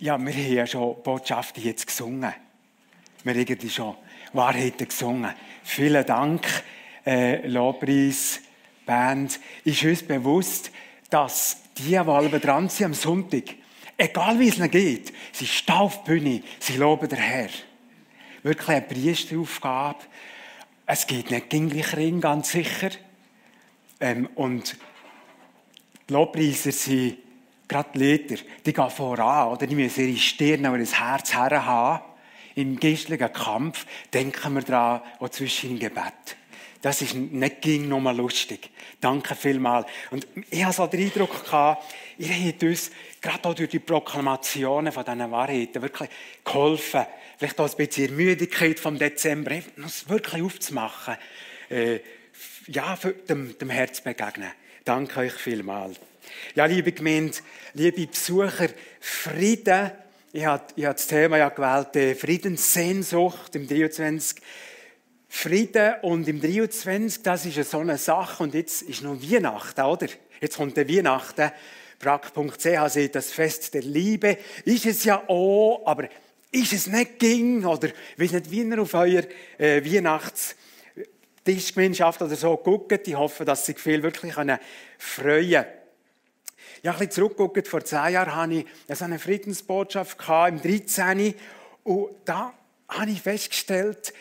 Ja, wir haben ja schon Botschaften jetzt gesungen. Wir haben irgendwie schon Wahrheiten gesungen. Vielen Dank, äh, Lobpreis, Band. Ist uns bewusst, dass die, die halb dran sind am Sonntag, egal wie es ihnen geht, sie stehen auf die Bühne, sie loben den Herr. Wirklich eine Priesteraufgabe. Es geht nicht gleich rein, ganz sicher. Ähm, und die Lobpreiser sind gerade die Lieder, die gehen voran, oder? Die müssen ihre Stirn und das Herz haben. Im geistlichen Kampf denken wir daran, auch zwischen im Gebet. Das ist nicht ging noch mal lustig. Danke vielmals. Und ich habe so den Eindruck gehabt, ihr habt uns gerade auch durch die Proklamationen von diesen Wahrheiten wirklich geholfen. Vielleicht auch ein bisschen die Müdigkeit vom Dezember, es wirklich aufzumachen. Äh, ja, dem, dem Herz begegnen. Danke euch vielmals. Ja, liebe Gemeinde, liebe Besucher, Frieden. Ich habe, das Thema ja gewählt, äh, Friedenssehnsucht im 23. Frieden und im 23, das ist so eine Sache. Und jetzt ist noch Weihnachten, oder? Jetzt kommt der Weihnachten. Brack.ch sieht das Fest der Liebe. Ist es ja auch, aber ist es nicht ging? Oder, weiß nicht, wie ihr auf euer äh, Weihnachts- Tischgemeinschaft oder so gucken. Ich hoffe, dass sich viel wirklich freuen können. Ja, ein bisschen. Vor zehn Jahren hatte ich so eine Friedensbotschaft im 13. Und da habe ich festgestellt,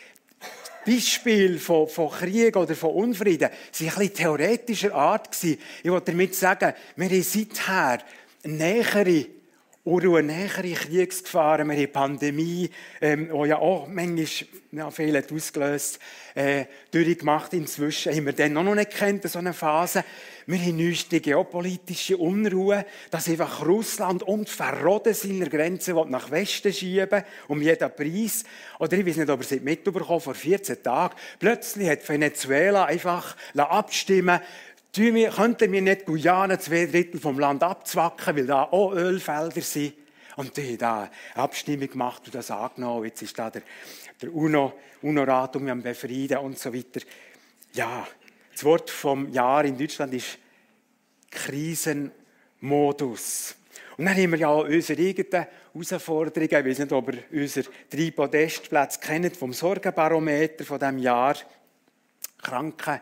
Beispiele von, von Krieg oder von Unfrieden waren ein bisschen theoretischer Art. Ich wollte damit sagen, wir haben seither nähere eine nähere Kriegsgefahren, wir haben Pandemie, ähm, die ja auch manchmal ja, viel hat ausgelöst äh, durchgemacht. Inzwischen haben wir dann noch nicht kennt, so eine Phase. Wir haben neueste geopolitische Unruhe, dass einfach Russland und verroden seiner Grenze nach Westen schieben, um jeden Preis. Oder ich weiß nicht, ob ihr es mitbekommen vor 14 Tagen. Plötzlich hat Venezuela einfach abstimmen könnten wir nicht Guyana zwei Drittel vom Land abzwacken, weil da auch Ölfelder sind? Und die haben da eine Abstimmung gemacht und das angenommen. Jetzt ist da der, der UNO, UNO-Rat um am Befrieden und so weiter. Ja, das Wort vom Jahr in Deutschland ist Krisenmodus. Und dann haben wir ja auch unsere eigenen Herausforderungen. Ich weiß nicht, ob ihr unsere drei Podestplätze kennt vom Sorgenbarometer von diesem Jahr. Kranken,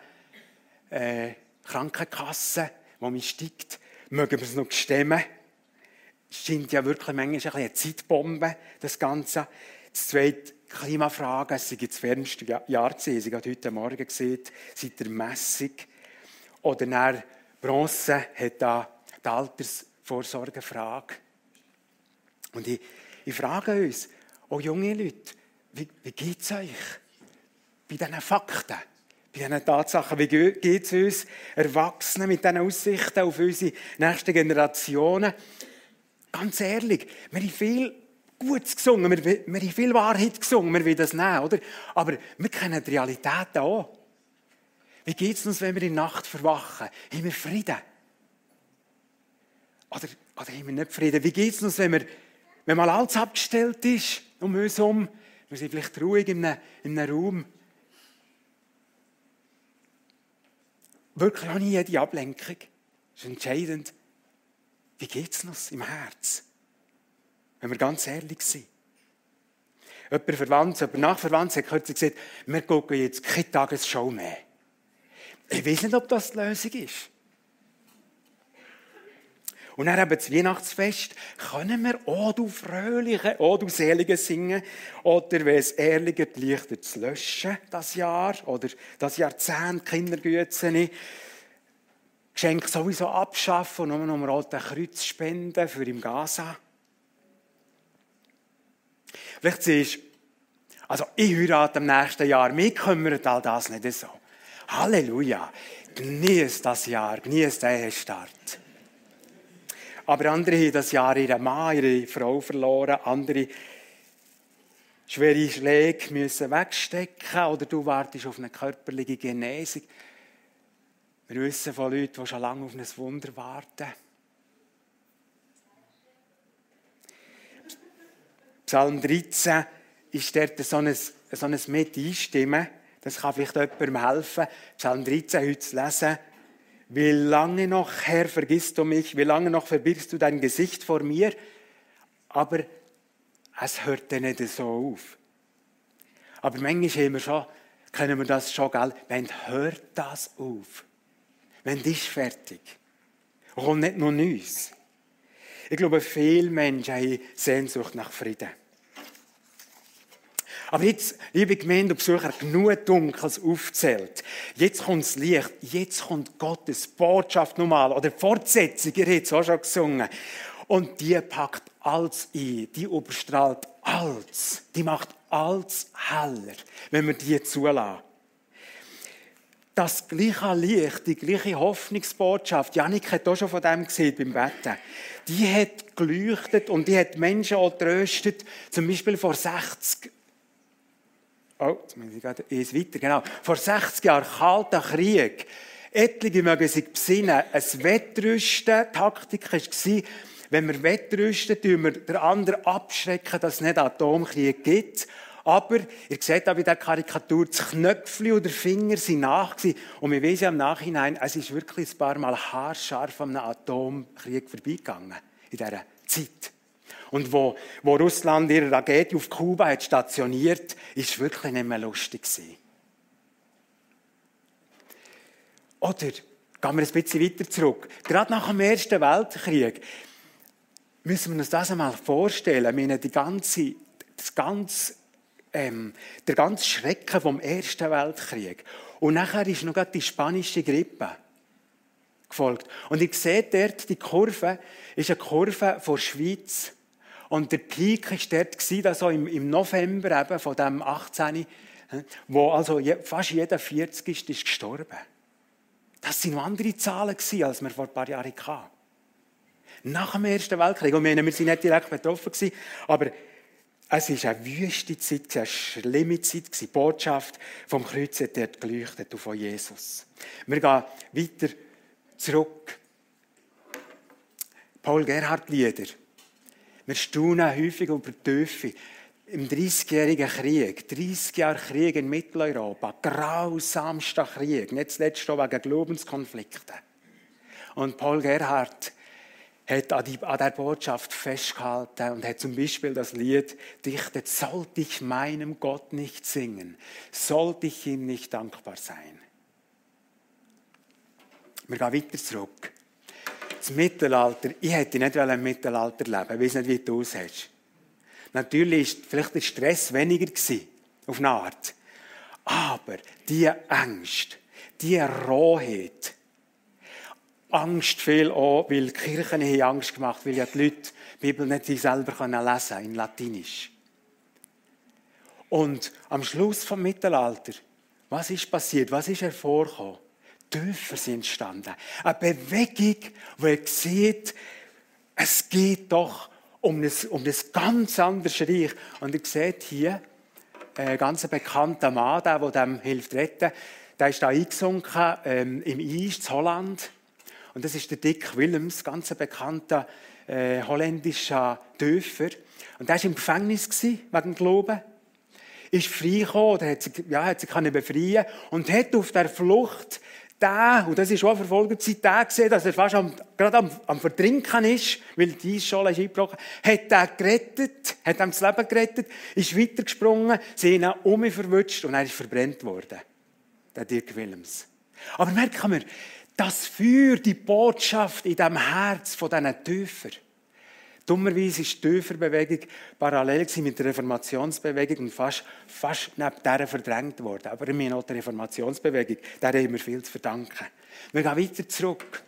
äh, Krankenkasse, wo man steigt, mögen wir es noch stemmen. Scheint ja wirklich manchmal eine Zeitbombe, das Ganze. Das zweite, Klimafrage, es ist das wärmste Jahrzehnt, ich habe heute Morgen gesehen, seit der Messung. Oder nach Bronze hat da die Altersvorsorgefrage. Und ich, ich frage uns, oh junge Leute, wie, wie geht es euch bei diesen Fakten? Bei diesen Tatsachen. Wie geht es uns Erwachsenen mit diesen Aussichten auf unsere nächsten Generationen? Ganz ehrlich, wir haben viel Gutes gesungen, wir, wir haben viel Wahrheit gesungen, wir wollen das nehmen, oder? Aber wir kennen die Realität auch. Wie geht es uns, wenn wir in der Nacht verwachen? Haben wir Frieden? Oder, oder haben wir nicht Frieden? Wie geht es uns, wenn, wir, wenn mal alles abgestellt ist um uns herum? Wir sind vielleicht ruhig in einem, in einem Raum. Wirklich auch nie jede Ablenkung. Das ist entscheidend. Wie geht es uns im Herz? Wenn wir ganz ehrlich sind. Jemand Verwandtes, jemand Nachverwandtes hat kürzlich gesagt, wir gucken jetzt keine Tagesshow mehr. Ich weiß nicht, ob das die Lösung ist. Und dann eben das Weihnachtsfest, können wir «O du Fröhliche», «O du Selige» singen? Oder wenn es ehrlicher die Lichter zu löschen, das Jahr? Oder das Jahrzehnt Kindergüte Geschenk sowieso abschaffen und nur noch mal ein Kreuz spenden für im Gaza. Vielleicht siehst du, also ich heirate im nächsten Jahr, mir kümmert all das nicht so. Halleluja, genieß das Jahr, genieß den Ehestart. Aber andere haben das Jahr ihren Mann, ihre Frau verloren. Andere schwere Schläge müssen wegstecken oder du wartest auf eine körperliche Genesung. Wir wissen von Leuten, die schon lange auf ein Wunder warten. Psalm 13 ist dort so ein, so ein mit einstimmen. Das kann vielleicht jemandem helfen, Psalm 13 heute zu lesen. Wie lange noch, Herr, vergisst du mich? Wie lange noch verbirgst du dein Gesicht vor mir? Aber es hört dann nicht so auf. Aber manchmal haben wir schon, können wir das schon, gell? Wenn hört das auf? Wenn das ist fertig. Und nicht nur Neues. Ich glaube, viele Menschen haben Sehnsucht nach Frieden. Aber jetzt, liebe Gemeinde und Besucher, genug Dunkles aufzählt. Jetzt kommt das Licht, jetzt kommt Gottes Botschaft nochmal, oder Fortsetzung, ihr habt es auch schon gesungen. Und die packt alles ein, die überstrahlt alles, die macht alles heller, wenn wir die zulassen. Das gleiche Licht, die gleiche Hoffnungsbotschaft, Janik hat auch schon von dem gesehen beim Wetten, die hat geleuchtet und die hat Menschen auch tröstet, zum Beispiel vor 60 Oh, jetzt muss ich gerade eins weiter. Genau. Vor 60 Jahren, kalter Krieg. Etliche mögen sich besinnen. Ein Wettrüsten, Taktik war, wenn wir wettrüsten, tun wir den anderen abschrecken, dass es nicht Atomkrieg gibt. Aber, ihr seht auch bei der Karikatur, das Knöpfchen oder Finger sind nach Und wir wissen im Nachhinein, es ist wirklich ein paar Mal haarscharf an einem Atomkrieg vorbeigegangen. In dieser Zeit. Und wo, wo Russland ihre Rakete auf Kuba hat stationiert, ist wirklich nicht mehr lustig gewesen. Oder gehen wir ein bisschen weiter zurück. Gerade nach dem Ersten Weltkrieg müssen wir uns das einmal vorstellen. Ich meine, die ganze, das ganze, ähm, der ganze Schrecken vom Ersten Weltkrieg. Und nachher ist noch die spanische Grippe gefolgt. Und ihr seht dort, die Kurve ist eine Kurve von der Schweiz und der Peak war dort, also im, November eben von dem 18., wo also fast jeder 40 ist, ist gestorben. Das waren noch andere Zahlen, als wir vor ein paar Jahren hatten. Nach dem Ersten Weltkrieg. Und wir, waren nicht direkt betroffen, aber es war eine wüste Zeit, eine schlimme Zeit. Die Botschaft vom Kreuz hat dort geleuchtet von Jesus. Wir gehen weiter zurück. Paul Gerhard Lieder. Wir staunen häufig über die Tiefe. Im 30-jährigen Krieg, 30 Jahre Krieg in Mitteleuropa, grausamster Krieg, nicht zuletzt auch wegen Glaubenskonflikten. Und Paul Gerhardt hat an, die, an der Botschaft festgehalten und hat zum Beispiel das Lied dichtet, sollte ich meinem Gott nicht singen, sollte ich ihm nicht dankbar sein. Wir gehen weiter zurück das Mittelalter, ich hätte nicht im Mittelalter leben ich weiß nicht, wie du es hast. Natürlich war vielleicht der Stress weniger auf eine Art. Aber die Angst, die Rohheit, Angst viel auch, weil die Kirchen haben Angst gemacht, weil ja die Leute die Bibel nicht selber lesen können, in Latinisch. Und am Schluss vom Mittelalter, was ist passiert? Was ist hervorgekommen? Dörfer sind entstanden. Eine Bewegung, die sieht, es geht doch um ein, um ein ganz anderes Reich. Und ihr seht hier, ein äh, ganz bekannter Mann, der, der dem hilft retten, der ist da eingesunken ähm, im Eis, in Holland. Und das ist der Dick Willems, ganz bekannter äh, holländischer Dörfer. Und der war im Gefängnis gewesen, wegen Glauben. Ist freigekommen, oder hat sich, ja, hat sich befreien und hat auf der Flucht der, und das ist schon Verfolgerzeit, der gesehen, dass er fast am, gerade am, am Vertrinken ist, weil die Eisschale ist eingebrochen, hat er gerettet, hat ihm das Leben gerettet, ist weitergesprungen, sie haben ihn um mich verwünscht und er ist verbrennt worden. Der Dirk Willems. Aber merken wir, das Feuer, die Botschaft in dem Herz von diesen Täufern, Dummerweise ist die Täuferbewegung parallel mit der Reformationsbewegung und fast, fast neben der verdrängt worden. Aber wir haben auch die Reformationsbewegung, der haben wir viel zu verdanken. Wir gehen weiter zurück.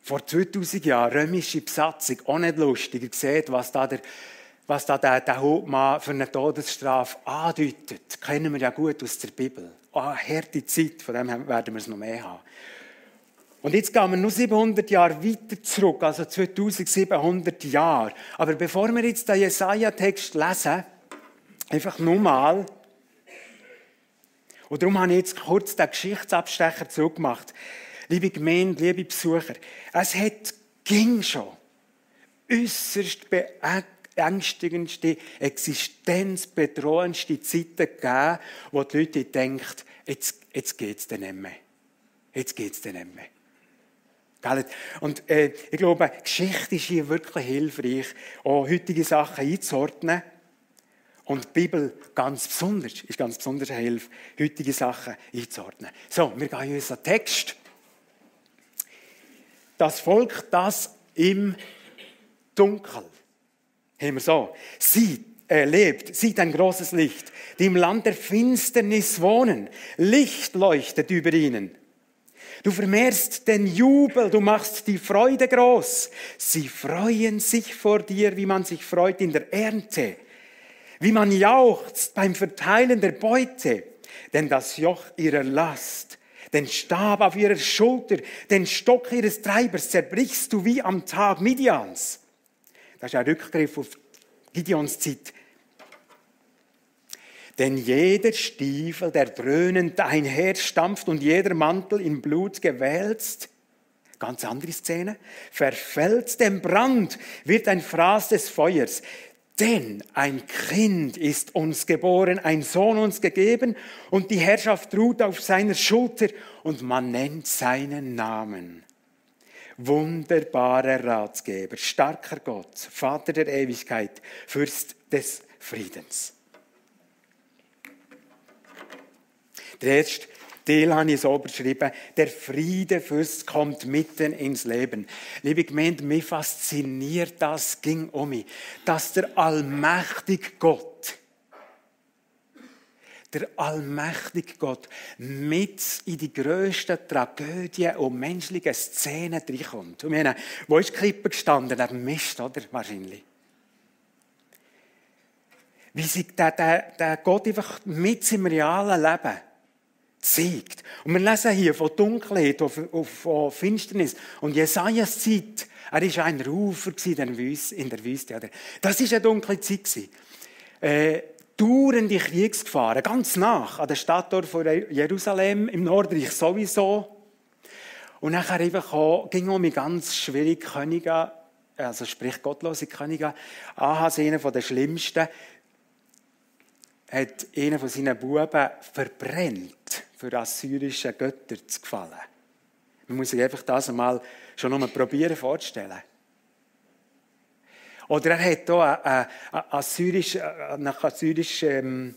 Vor 2000 Jahren, römische Besatzung, auch nicht lustig. Ihr seht, was da der, was da der, der Hauptmann für eine Todesstrafe andeutet. Das kennen wir ja gut aus der Bibel. Oh, harte Zeit, von dem werden wir es noch mehr haben. Und jetzt gehen wir nur 700 Jahre weiter zurück, also 2700 Jahre. Aber bevor wir jetzt den Jesaja-Text lesen, einfach nur mal, und darum habe ich jetzt kurz den Geschichtsabstecher zurückgemacht. Liebe Gemeinde, liebe Besucher, es hat ging schon äußerst beängstigendste, existenzbedrohendste Zeiten gegeben, wo die Leute denken, jetzt, jetzt geht es dann nicht mehr. Jetzt geht es dann nicht mehr. Und äh, ich glaube, Geschichte ist hier wirklich hilfreich, auch heutige Sachen einzuordnen. Und die Bibel ganz besonders, ist ganz besonders eine Hilfe, heutige Sachen einzuordnen. So, wir gehen in unseren Text. Das Volk, das im Dunkel, haben wir so, sieht, äh, lebt, sieht ein großes Licht, die im Land der Finsternis wohnen. Licht leuchtet über ihnen. Du vermehrst den Jubel, du machst die Freude groß. Sie freuen sich vor dir, wie man sich freut in der Ernte wie man jauchzt beim Verteilen der Beute, denn das Joch ihrer Last, den Stab auf ihrer Schulter, den Stock ihres Treibers zerbrichst du wie am Tag Midians. Das ist ein Rückgriff auf Gideons Zeit. Denn jeder Stiefel, der dröhnend einherstampft und jeder Mantel in Blut gewälzt, ganz andere Szene, verfällt dem Brand, wird ein Fraß des Feuers. Denn ein Kind ist uns geboren, ein Sohn uns gegeben und die Herrschaft ruht auf seiner Schulter und man nennt seinen Namen. Wunderbarer Ratgeber, starker Gott, Vater der Ewigkeit, Fürst des Friedens. Der erste Teil habe ich so beschrieben. Der Friedefürst kommt mitten ins Leben. Liebe Gemeinde, mich fasziniert das, ging um mich, dass der allmächtige Gott, der allmächtige Gott mit in die grössten Tragödien und menschlichen Szenen reinkommt. Und meine, wo ist die Klippe gestanden? Der Mist, oder? Wahrscheinlich. Wie sich der, der, der Gott einfach mit im realen Leben zeigt. Und wir lesen hier von Dunkelheit auf Finsternis. Und Jesajas Zeit, er war ein Rufer in der Wüste. Das war eine dunkle Zeit. Äh, dauernde Kriegsgefahren, ganz nach an der Stadttor von Jerusalem, im Nordreich sowieso. Und nachher einfach auch, ging um ganz schwierige Könige, also sprich gottlose Könige. Ahas, einer der schlimmsten, hat einen von seinen Buben verbrennt, für assyrische Götter zu gefallen. Man muss sich einfach das einmal schon einmal probieren vorzustellen. Oder er hat hier eine, eine, assyrisch, nach assyrischer ähm,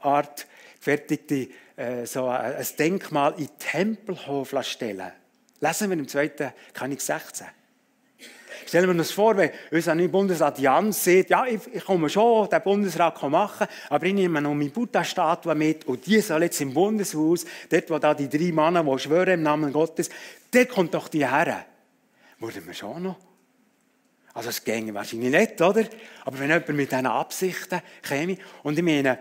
Art gefertigte äh, so ein Denkmal in Tempelhof stellen. Lesen wir im 2. König 16. Stellen wir uns vor, wenn unser neuer Bundesrat Jans sagt, ja, ich, ich komme schon den Bundesrat machen, aber ich nehme noch meine Buddha-Statue mit und die soll jetzt im Bundeshaus, dort wo da die drei Männer, die schwören im Namen Gottes, dort kommt doch die her. Würden wir schon noch? Also es ginge wahrscheinlich nicht, oder? Aber wenn jemand mit diesen Absichten käme, und ich meine,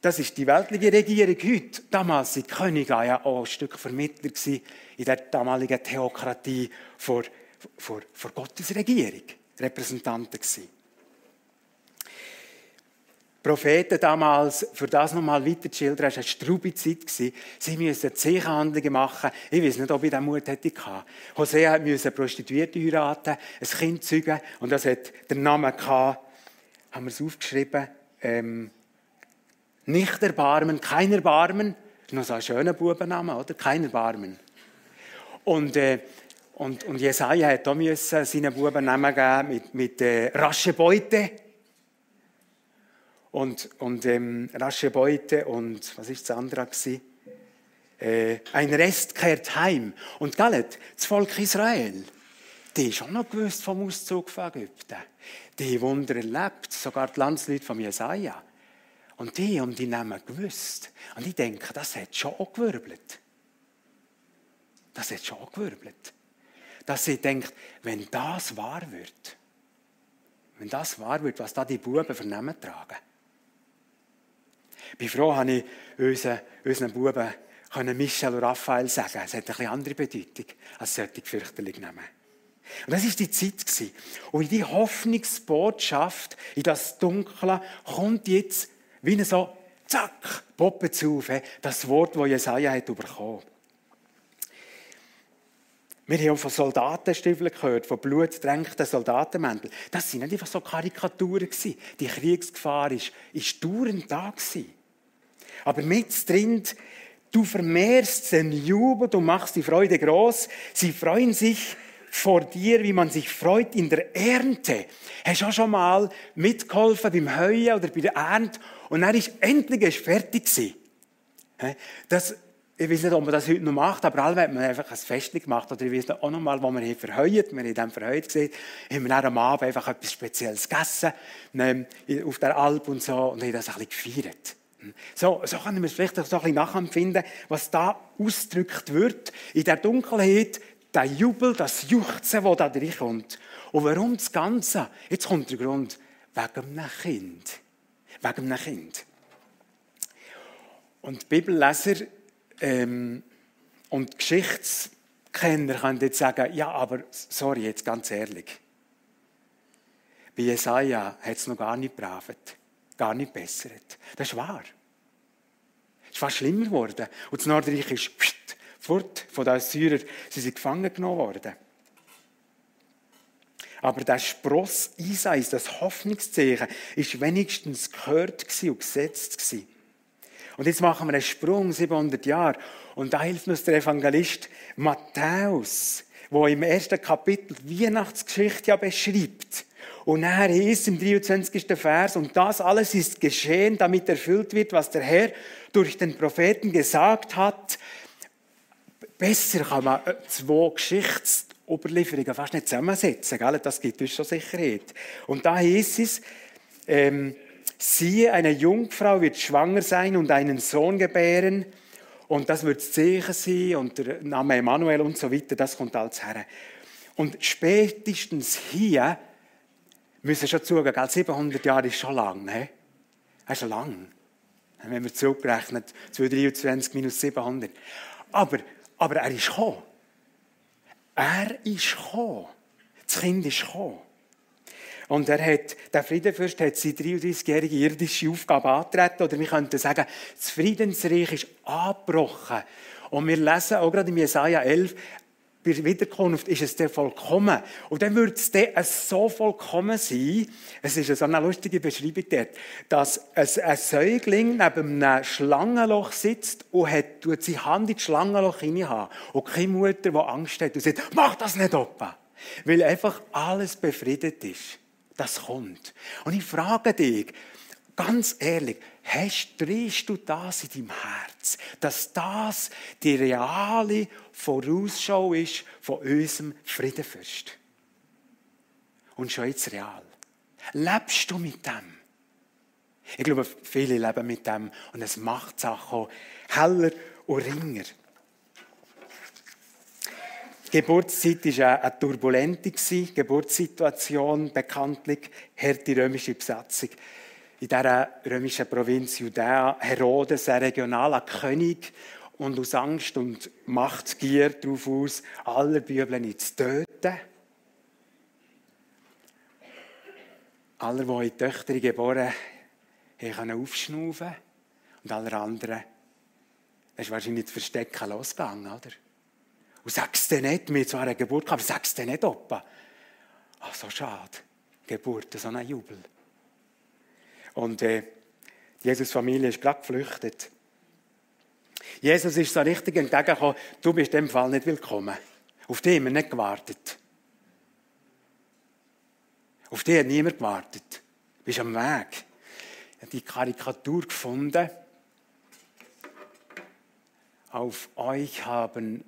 das ist die weltliche Regierung heute. Damals waren die Könige ja auch ein Stück Vermittler in der damaligen Theokratie vor vor, vor Gottes Regierung Repräsentanten gewesen. Propheten damals, für das nochmal weiter zu schildern, war eine strube Zeit. Sie mussten Zeichenhandlungen machen. Ich weiß nicht, ob ich den Mut hätte gehabt. Hosea musste Prostituierte heiraten, ein Kind zeugen, und das hat den Namen gehabt, haben wir es aufgeschrieben, ähm, nicht Erbarmen, kein Erbarmen. Das ist noch so ein schöner Bubenname, oder? Kein Erbarmen. Und äh, und, und Jesaja hat auch seinen Buben Namen geben mit, mit äh, rasche Beute. Und, und ähm, rasche Beute und was ist das andere Äh, ein Rest kehrt heim. Und gell, das Volk Israel, die ist auch noch gewusst vom Auszug von Ägypten. Die Wunder erlebt, sogar die Landsleute von Jesaja. Und die haben die Namen gewusst. Und ich denke, das hat schon auch gewirbelt. Das hat schon auch gewirbelt dass sie denkt, wenn das wahr wird, wenn das wahr wird, was da die Buben vernehmen tragen. Ich bin froh, habe ich unseren, unseren Buben können Michel und Raphael sagen. Es hat eine andere Bedeutung als solche fürchterlich nehmen. Und das war die Zeit. Und in die Hoffnungsbotschaft, in das Dunkle, kommt jetzt wie so, zack, Poppe zu, das Wort, das Jesaja hat bekommen. Wir haben von Soldatenstiefeln gehört, von blutdränkten Soldatenmänteln. Das waren nicht einfach so Karikaturen. Die Kriegsgefahr war, war dauernd da. Aber mit drin Du vermehrst den Jubel, du machst die Freude groß. Sie freuen sich vor dir, wie man sich freut in der Ernte. Hast du auch schon mal mitgeholfen beim Heuen oder bei der Ernte und dann ist endlich fertig gewesen. Das, ich weiß nicht, ob man das heute noch macht, aber alle hat man einfach ein Fest gemacht. Oder ich weiß auch noch mal, wo wir hier verheuert, wir haben dann verheuert gesehen, haben wir dann am Abend einfach etwas Spezielles gegessen, ähm, auf der Alp und so, und haben das ein bisschen gefeiert. So, so können wir es vielleicht so ein bisschen nachempfinden, was da ausgedrückt wird. In der Dunkelheit, der Jubel, das Juchzen, das da reinkommt. Und warum das Ganze? Jetzt kommt der Grund. Wegen einem Kind. Wegen einem Kind. Und die Bibelleser ähm, und Geschichtskenner können jetzt sagen, ja, aber sorry, jetzt ganz ehrlich. Bei Jesaja hat es noch gar nicht bravet, gar nicht bessert. Das ist wahr. Es ist fast schlimmer geworden. Und das Nordreich ist pst, fort von den Syrern. Sie sind gefangen genommen worden. Aber der Spross Isais, das Hoffnungszeichen, ist wenigstens gehört und gesetzt gewesen. Und jetzt machen wir einen Sprung, 700 Jahre. Und da hilft uns der Evangelist Matthäus, wo im ersten Kapitel die Weihnachtsgeschichte ja beschreibt. Und er ist im 23. Vers, und das alles ist geschehen, damit erfüllt wird, was der Herr durch den Propheten gesagt hat. Besser kann man zwei Geschichtsoberlieferungen fast nicht zusammensetzen, gell? das gibt uns schon Sicherheit. Und da hieß es, ähm, siehe, eine Jungfrau wird schwanger sein und einen Sohn gebären. Und das wird das Zeichen sein und der Name Emanuel und so weiter, das kommt alles her. Und spätestens hier müssen wir schon zugeben, 700 Jahre ist schon lang. Ne? Das ist schon lang. Wenn wir zurückrechnen, 223 minus 700. Aber, aber er ist gekommen. Er ist gekommen. Das Kind ist gekommen. Und er hat, der Friedenfürst hat seine 33-jährige irdische Aufgabe angetreten. Oder wir könnten sagen, das Friedensreich ist abgebrochen. Und wir lesen auch gerade in Jesaja 11, bei der Wiederkunft ist es der vollkommen. Und dann würde es dann so vollkommen sein, es ist so eine lustige Beschreibung dort, dass ein Säugling neben einem Schlangenloch sitzt und hat, tut seine Hand in das Schlangenloch hinein und keine Mutter, die Angst hat und sagt, mach das nicht, Opa. Weil einfach alles befriedet ist das kommt. Und ich frage dich, ganz ehrlich, hast, drehst du das in deinem Herz, dass das die reale Vorausschau ist von unserem Friedenfürst? Und schon jetzt real. Lebst du mit dem? Ich glaube, viele leben mit dem und es macht die Sache heller und ringer. Die Geburtszeit war eine turbulente Geburtssituation, bekanntlich harte römische Besatzung. In dieser römischen Provinz Judäa Herodes, ein regionaler König, und aus Angst und Machtgier darauf aus, alle Bibeln zu töten. Alle, die in Töchter geboren haben, aufschnaufen und alle anderen, das ist wahrscheinlich das Verstecken losgegangen, oder? Und sagst du nicht, wir zwar eine Geburt gehabt, aber sagst du nicht, Opa. Ach, so schade. Geburt, so ein Jubel. Und äh, Jesus' Familie ist gerade geflüchtet. Jesus ist so richtig entgegengekommen, du bist in dem Fall nicht willkommen. Auf die haben wir nicht gewartet. Auf die hat niemand gewartet. Du bist am Weg. Ich habe die Karikatur gefunden. Auf euch haben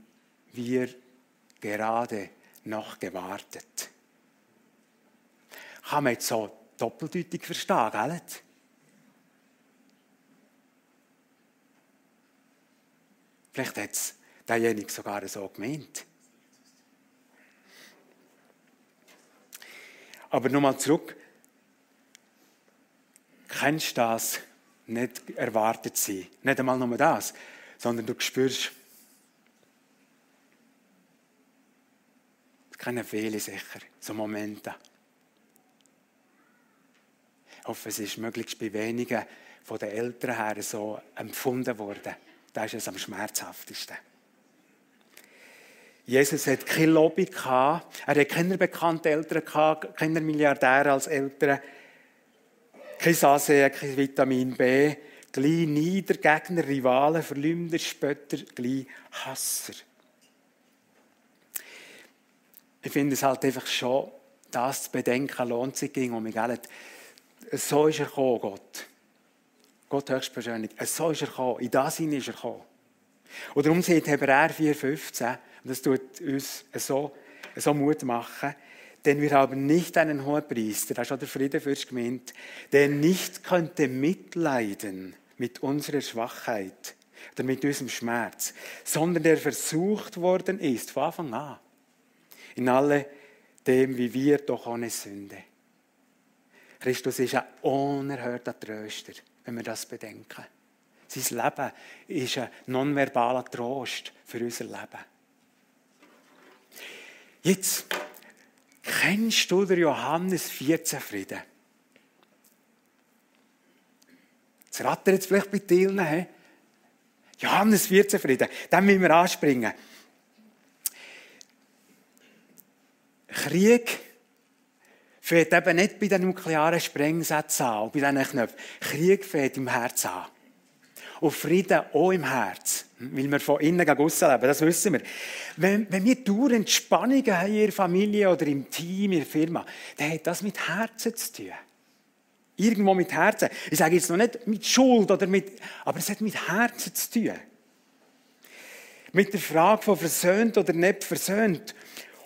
wir gerade noch gewartet. Kann man jetzt so doppeldeutig verstehen, gell? Vielleicht hat es derjenige sogar so gemeint. Aber nochmal zurück. Kennst du das? Nicht erwartet sein. Nicht einmal nur das, sondern du spürst, kennen viele sicher, so Momente. Ich hoffe, es ist möglichst bei wenigen von den Eltern her so empfunden worden. Da ist es am schmerzhaftesten. Jesus hat keine Lobby gehabt. Er hat keine bekannten Eltern gehabt, keine Milliardäre als Eltern. Kein Ansehen, kein Vitamin B, gleich Nieder, Gegner, Rivalen, Verleumder, Spötter, gleich Hasser. Ich finde es halt einfach schon, das zu bedenken, lohnt sich ging um mich. So ist er gekommen, Gott. Gott höchstpersönlich. So ist er gekommen. In das hinein ist er gekommen. Und darum sagt Hebräer 4,15, und das tut uns so, so Mut machen, denn wir haben nicht einen hohen Priester, das ist auch der Friedenfürst gemeint, der nicht könnte mitleiden mit unserer Schwachheit oder mit unserem Schmerz, sondern der versucht worden ist von Anfang an in alle dem, wie wir doch ohne Sünde. Christus ist ein unerhörter Tröster, wenn wir das bedenken. Sein Leben ist ein nonverbaler Trost für unser Leben. Jetzt kennst du den Johannes 14 Frieden? Jetzt rattert jetzt vielleicht bei dir. Johannes 14 Frieden, dann müssen wir anspringen. Krieg fängt eben nicht bei den nuklearen Sprengsätzen an, bei diesen Knöpfen. Krieg fängt im Herz an. Und Frieden auch im Herz. Weil wir von innen gegen aussen leben, das wissen wir. Wenn, wenn wir dauernd Spannungen haben in der Familie oder im Team, in der Firma, dann hat das mit Herzen zu tun. Irgendwo mit Herzen. Ich sage jetzt noch nicht mit Schuld, oder mit, aber es hat mit Herzen zu tun. Mit der Frage von versöhnt oder nicht versöhnt.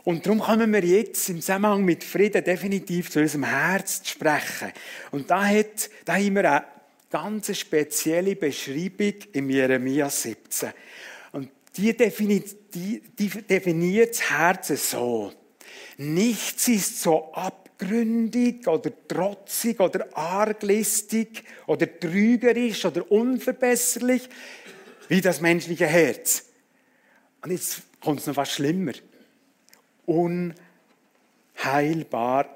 Und darum kommen wir jetzt im Zusammenhang mit Frieden definitiv zu unserem Herz zu sprechen. Und da, hat, da haben wir eine ganz spezielle Beschreibung im Jeremia 17. Und die definiert, die, die definiert das Herz so. Nichts ist so abgründig oder trotzig oder arglistig oder trügerisch oder unverbesserlich wie das menschliche Herz. Und jetzt kommt es noch was schlimmer. Unheilbar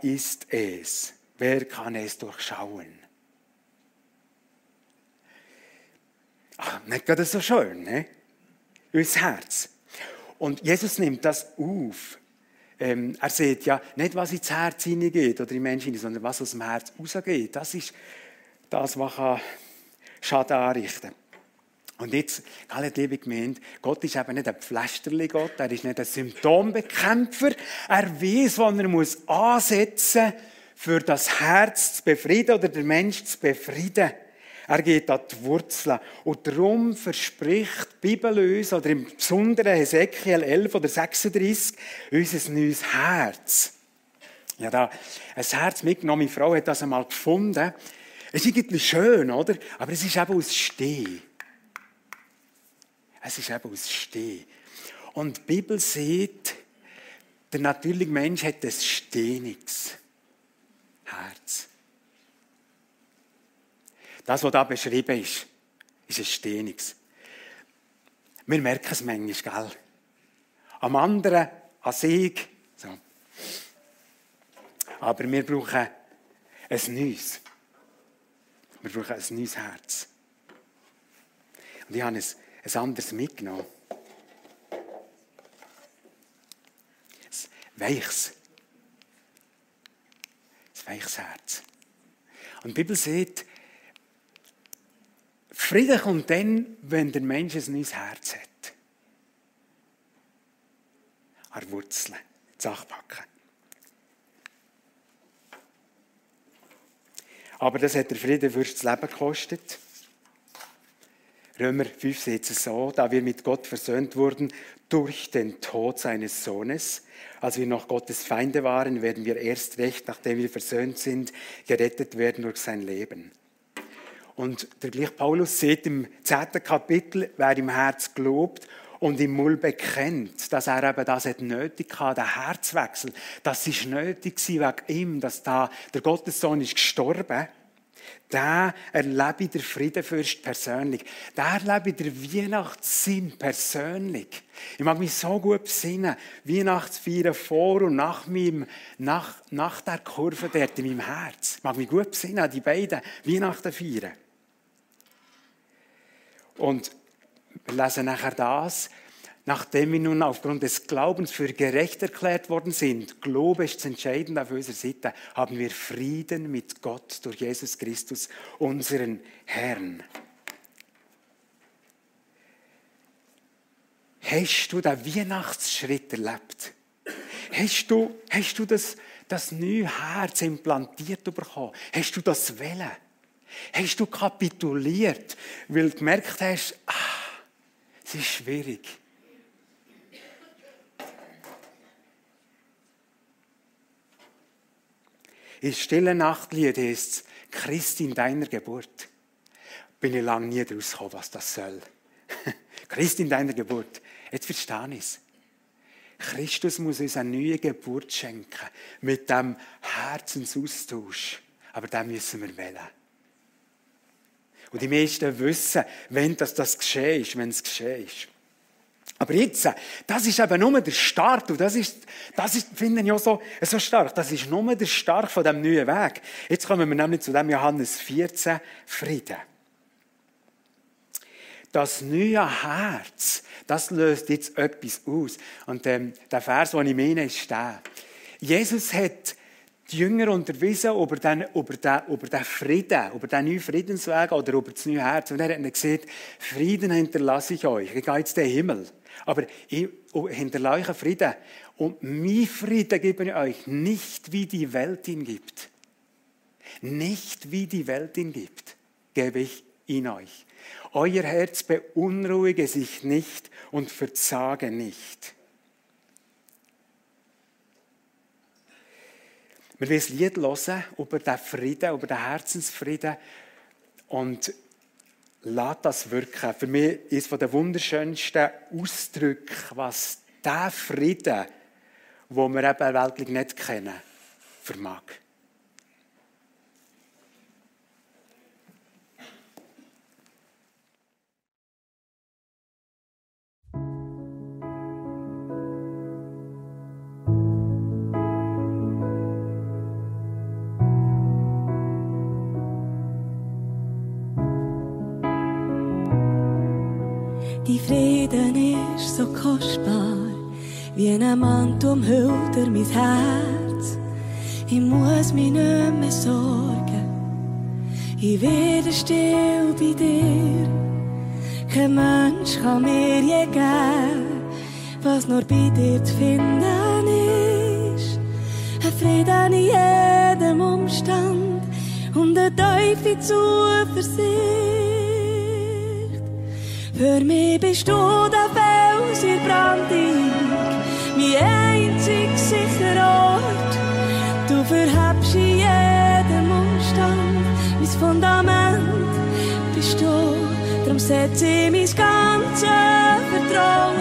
ist es. Wer kann es durchschauen? Ach, nicht gerade so schön, ne? Unser Herz. Und Jesus nimmt das auf. Ähm, er sieht ja nicht, was ins Herz hineingeht oder in Menschen, sondern was aus dem Herz rausgeht. Das ist das, was Schaden anrichten kann. Und jetzt, alle liebe Gemeinde, Gott ist eben nicht ein Pflasterli-Gott, er ist nicht ein Symptombekämpfer. Er weiß, wann er muss ansetzen muss, für das Herz zu befrieden oder den Mensch zu befrieden. Er geht an die Wurzeln. Und darum verspricht die Bibel uns, oder im Besonderen Hesekiel 11 oder 36, uns ein neues Herz. Ja, da ein Herz mitgenommen. Meine Frau hat das einmal gefunden. Es ist irgendwie schön, oder? Aber es ist eben aus Stehen. Es ist eben aus Stehen. Und die Bibel sieht, der natürliche Mensch hat ein stehniges Herz. Das, was da beschrieben ist, ist ein stehniges. Wir merken es manchmal, gell? Am anderen, an sich. So. Aber wir brauchen ein neues. Wir brauchen ein neues Herz. Und ich habe ein ein anderes mitgenommen. Ein weiches. Ein weiches Herz. Und die Bibel sagt, Frieden kommt dann, wenn der Mensch ein neues Herz hat. An Wurzeln, die Sache packen. Aber das hat der Frieden fürs Leben gekostet. Römer 5 sieht es so, da wir mit Gott versöhnt wurden durch den Tod seines Sohnes, als wir noch Gottes Feinde waren, werden wir erst recht, nachdem wir versöhnt sind, gerettet werden durch sein Leben. Und der gleiche Paulus sieht im zehnten Kapitel, wer im Herz gelobt und im Mund bekennt, dass er eben das hat nötig hatte, den Herzwechsel. Das ist nötig wegen ihm, dass da der Gottessohn ist gestorben der erlebe der Friedenfürst persönlich. Der erlebe der Weihnachtssinn persönlich. Ich mag mich so gut besinnen. Weihnachtsfeiern vor und nach, meinem, nach, nach der Kurve dort in meinem Herz. Ich mag mich gut besinnen die beiden Weihnachten feiern. Und wir lesen nachher das, Nachdem wir nun aufgrund des Glaubens für gerecht erklärt worden sind, Glaube ist entscheidend auf unserer Seite, haben wir Frieden mit Gott durch Jesus Christus, unseren Herrn. Hast du den Weihnachtsschritt erlebt? Hast du, hast du das, das neue Herz implantiert bekommen? Hast du das Wählen? Hast du kapituliert, weil du gemerkt hast, ah, es ist schwierig. In Stille Nachtlied heißt es, Christ in deiner Geburt. Bin ich lange nie daraus gekommen, was das soll. Christ in deiner Geburt. Jetzt verstehe ich es. Christus muss uns eine neue Geburt schenken. Mit dem Herzensaustausch. Aber den müssen wir wählen. Und die meisten wissen, wenn das, das geschehen ist, wenn es geschehen ist. Aber jetzt, das ist eben nur der Start. Und das ist, das ist, finde ich auch so, so stark. Das ist nur der Start von dem neuen Weg. Jetzt kommen wir nämlich zu dem Johannes 14, Frieden. Das neue Herz, das löst jetzt etwas aus. Und ähm, der Vers, den ich meine, ist der. Jesus hat die Jünger unterwiesen über den, über, den, über den Frieden, über den neuen Friedensweg oder über das neue Herz. Und er hat ihnen gesagt, Frieden hinterlasse ich euch. Ich gehe jetzt den Himmel. Aber ich hinterlasse euch Frieden. Und mein Frieden gebe ich euch nicht, wie die Welt ihn gibt. Nicht wie die Welt ihn gibt, gebe ich ihn euch. Euer Herz beunruhige sich nicht und verzage nicht. Wir wollen ein Lied hören über den Frieden, über den Herzensfrieden. Und lass das wirken. Für mich ist von den wunderschönsten Ausdrücken, was der Frieden, den wir eben weltlich nicht kennen, vermag. Die Frieden ist so kostbar, wie ein Mantel umhüllt er mein Herz. Ich muss mich nicht mehr sorgen, ich werde still bei dir. Kein Mensch kann mir je geben, was nur bei dir zu finden ist. Ein Frieden in jedem Umstand und eine tiefe Zuversicht. Für mich bist du der Fels in Brandung, mein einzig sicherer Ort. Du verhebst in jedem Umstand mein Fundament bist du. Darum setze ich mein ganzes Vertrauen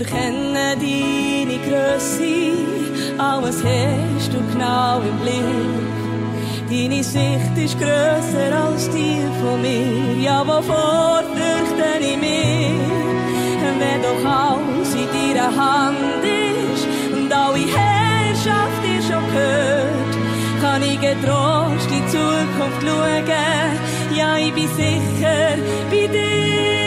erkenne deine Größe, alles hast du genau im Blick. Deine Sicht ist grösser als die von mir, ja, wovor fürchte ich mich? Wenn doch alles in deiner Hand ist und alle Herrschaft dir schon gehört, kann ich getrost in die Zukunft schauen, ja, ich bin sicher bei dir.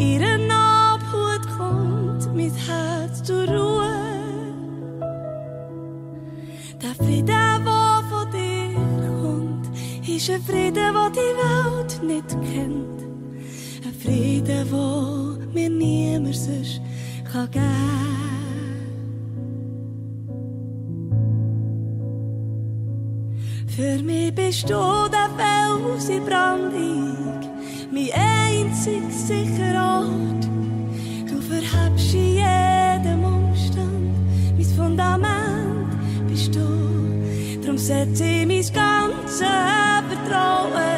Ihren Obhut kommt mein Herz zur Ruhe. Der Frieden, der von dir kommt, ist ein Frieden, den die Welt nicht kennt. Ein Frieden, den mir niemand sonst kann geben. Für mich bist du der Fels in Brandung, mein einzig sicherer Ort. Du verhebst in jedem Umstand mein Fundament, bist du. Darum setze ich mein ganzes Vertrauen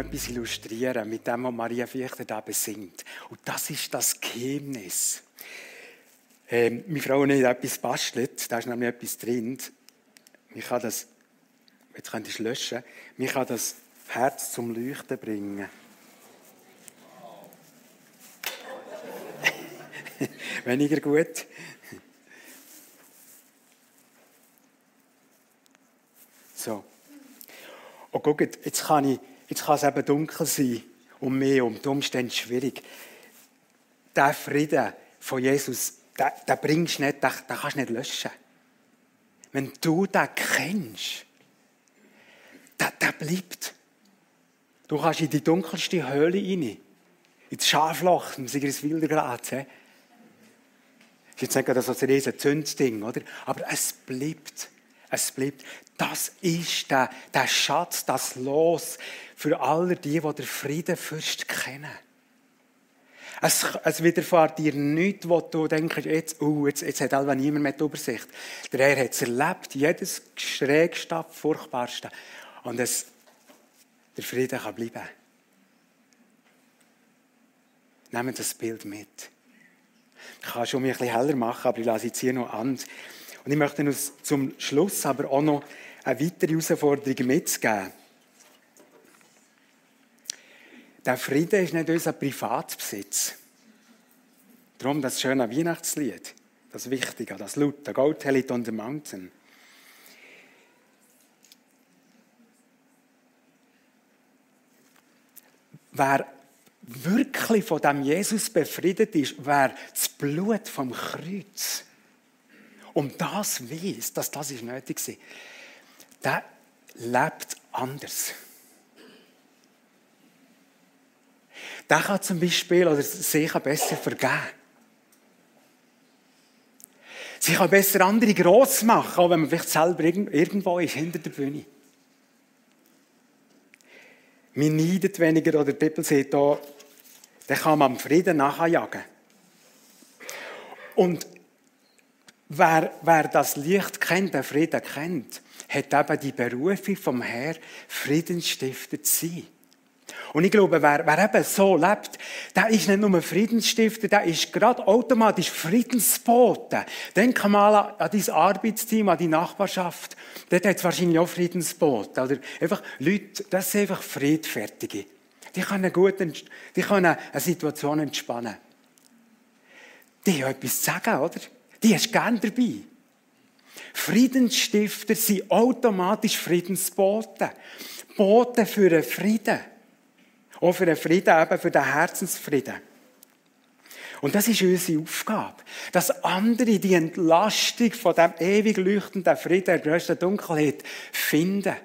etwas illustrieren mit dem, was Maria Fichter da besingt. Und das ist das Geheimnis. Ähm, meine Frau ich haben etwas bastelt, da ist nämlich etwas drin. Ich kann das, jetzt könnt ihr es löschen, mich kann das Herz zum Leuchten bringen. Weniger gut. So. Und guckt, jetzt kann, ich, jetzt kann es eben dunkel sein um mich, um die Umstände schwierig. Der Frieden von Jesus, den, den bringst du nicht, den, den kannst du nicht löschen. Wenn du den kennst, der, der bleibt. Du kannst in die dunkelste Höhle rein, ins Schafloch, im Sigriswilder Graz. He? ist gerade so ein riesen Zündding, oder? Aber es bleibt. Es bleibt. Das ist der, der Schatz, das Los für alle die, die den Friedenfürst kennen. Es, es widerfährt dir nichts, wo du denkst, jetzt, uh, jetzt, jetzt hat einfach niemand mehr die Übersicht. Der Herr hat es erlebt, jedes Schrägste, Furchtbarste. Und es, der Frieden kann bleiben. Nehmt das Bild mit. Ich kann schon ein bisschen heller machen, aber ich lasse jetzt hier noch an. Und ich möchte uns zum Schluss aber auch noch eine weitere Herausforderung mitzugeben. Der Frieden ist nicht unser Privatbesitz. Darum das schöne Weihnachtslied, das Wichtige, das Luther, Gold Hell on the Mountain. Wer wirklich von dem Jesus befriedet ist, wer das Blut vom Kreuz um das weiß, dass das ist nötig ist, der lebt anders. Der kann zum Beispiel oder sie kann besser vergeben. Sie kann besser andere gross machen, auch wenn man vielleicht selber irgendwo ist, hinter der Bühne. Man neidet weniger, oder die Bibel sagt da, dann kann man am Frieden nachjagen. Und wer, wer das Licht kennt, den Frieden kennt, hat eben die Berufung vom Herr, Friedensstifter zu sein. Und ich glaube, wer, wer eben so lebt, der ist nicht nur Friedensstifter, der ist gerade automatisch Friedensbote. Denk mal an, an dein Arbeitsteam, an die Nachbarschaft. Dort hat es wahrscheinlich auch Friedensbote. Oder einfach Leute, das sind einfach Friedfertige. Die können gut, die können eine Situation entspannen. Die haben etwas zu sagen, oder? Die hast du gern dabei. Friedensstifter sind automatisch Friedensboten. Boten für einen Frieden. Auch für den Frieden, eben für den Herzensfrieden. Und das ist unsere Aufgabe. Dass andere die Entlastung von dem ewig leuchtenden Frieden der grössten Dunkelheit finden.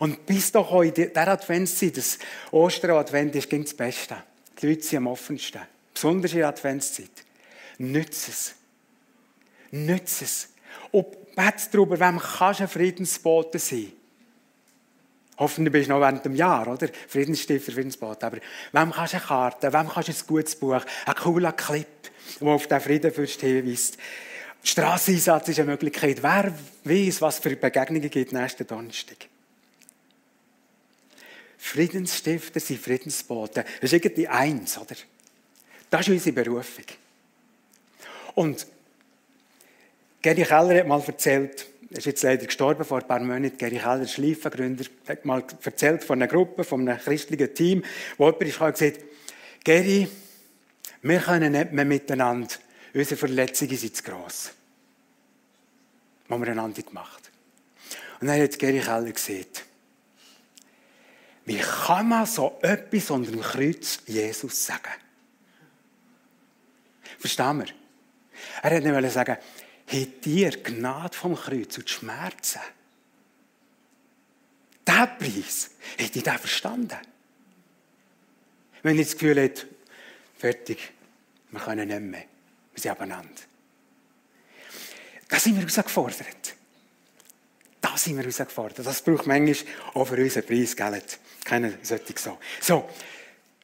Und bis doch in dieser Adventszeit, das Osteradvent ist gegen das Beste. Die Leute sind am offensten. Besonders in der Adventszeit. Nütze es. Nütze es. Und bet darüber, wem kannst ein Friedensbote sein? Hoffentlich bist du noch während dem Jahr, oder? Friedensstifter, Friedensbad. Aber wem kannst du eine Karte, wem kannst du ein gutes Buch, ein cooler Clip, der auf den Friedenfürst hinweist. Strasseinsatz ist eine Möglichkeit. Wer weiß, was für Begegnungen gibt nächsten Donnerstag? Friedensstifter sind Friedensboten. Das ist irgendwie eins, oder? Das ist unsere Berufung. Und Gary Keller hat mal erzählt, er ist jetzt leider gestorben vor ein paar Monaten, Gary Keller, Schleifengründer, hat mal erzählt von einer Gruppe, von einem christlichen Team, wo jemand ist und gesagt, Gary, wir können nicht mehr miteinander, unsere Verletzungen sind zu gross. Was wir einander gemacht. Und dann hat Gary Keller gesagt, wie kann man so etwas unter dem Kreuz Jesus sagen? Verstehen wir? Er hat nicht sagen, hat dir Gnade vom Kreuz und die Schmerzen. Der Preis, hat den verstanden? Wenn ich das Gefühl habe, fertig, wir können nicht mehr, wir sind abeinander. Da sind wir herausgefordert. Da sind wir herausgefordert. Das braucht manchmal auch für unseren Preis Geld. Keine solche so. So,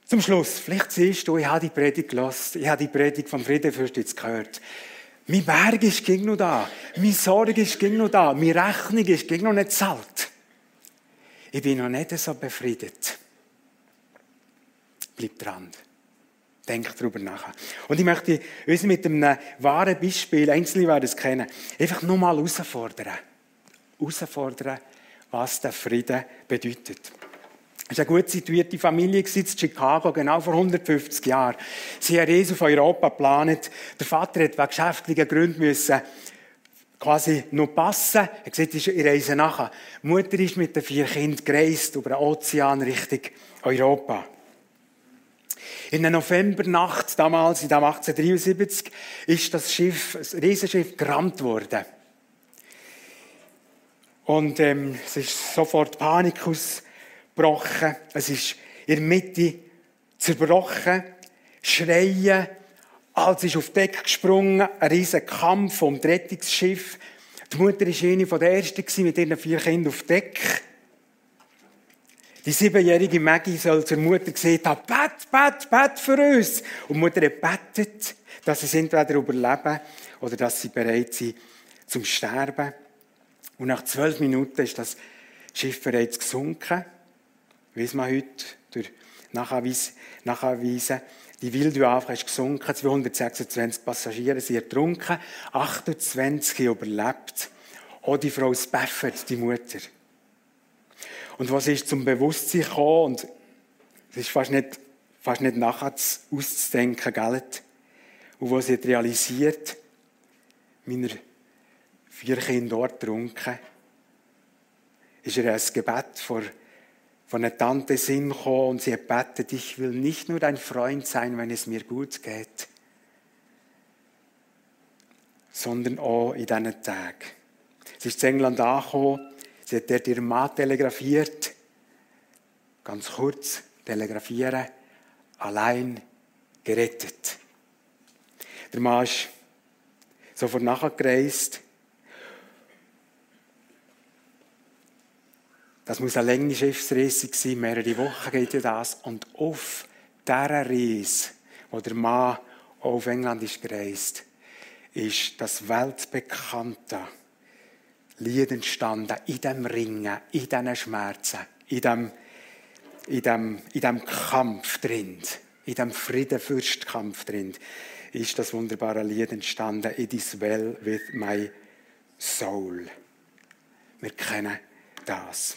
zum Schluss. Vielleicht siehst du, ich habe die Predigt gelassen. Ich habe die Predigt vom Friedenfürst jetzt gehört. Mein Berg ist gegen noch da. Meine Sorge ist gegen noch da. Meine Rechnung ist gegen noch nicht zahlt. Ich bin noch nicht so befriedet. Bleib dran. Denk darüber nach. Und ich möchte uns mit einem wahren Beispiel, Einzelne werden es kennen, einfach nur mal herausfordern. Herausfordern, was der Frieden bedeutet. Es war eine gut situierte Familie in Chicago, genau vor 150 Jahren. Sie haben Reise auf Europa geplant. Der Vater hat wegen geschäftlichen Gründen müssen quasi noch passen. Er hat gesagt, ich reise nachher. Die Mutter ist mit den vier Kindern gereist über den Ozean Richtung Europa. In der Novembernacht damals, in 1873, ist das Schiff, das Riesenschiff gerammt worden. Und ähm, es ist sofort Panik aus gebrochen. Es ist in der Mitte zerbrochen. Schreien. Alles ist auf Deck gesprungen. Ein riesiger Kampf um das Rettungsschiff. Die Mutter war eine der ersten mit ihren vier Kindern auf Deck. Die siebenjährige Maggie soll zur Mutter gesagt haben, bett, bett, bett für uns. Und die Mutter hat bettet, dass sie entweder überleben oder dass sie bereit sind zum Sterben. Und nach zwölf Minuten ist das Schiff bereits gesunken weiss man heute durch Nachweisen, die Wildwaffe ist gesunken, 226 Passagiere sind ertrunken, 28 haben überlebt. Auch die Frau Spafford, die Mutter. Und was ist zum Bewusstsein gekommen, und es ist fast nicht, fast nicht nachher auszudenken, gell? Und was sie realisiert, meiner vier Kinder dort ertrunken, ist ihr ein Gebet vor von der Tante Sinn und sie hat betet, ich will nicht nur dein Freund sein, wenn es mir gut geht, sondern auch in diesen Tagen. Sie ist in England angekommen, sie hat dort ihren Mann telegrafiert, ganz kurz, telegrafieren, allein gerettet. Der Mann ist sofort nachgereist, Das muss eine lange Schiffsreise sein, mehrere Wochen geht ja das. Und auf dieser Reise, wo der Mann auf England ist gereist, ist das weltbekannte Lied entstanden, in dem Ringen, in diesen Schmerzen, in dem, in dem, in dem Kampf drin, in dem Friedenfürstkampf drin, ist das wunderbare Lied entstanden, It is well with my soul. Wir kennen das.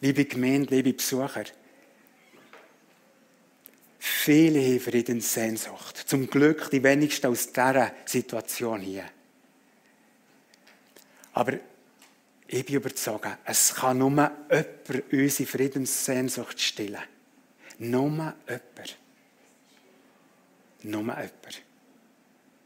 Liebe Gemeinde, liebe Besucher, viele haben Friedenssehnsucht. Zum Glück die wenigsten aus dieser Situation hier. Aber ich bin überzeugt, es kann nur jemand unsere Friedenssehnsucht stillen. Nur jemand. Nur jemand.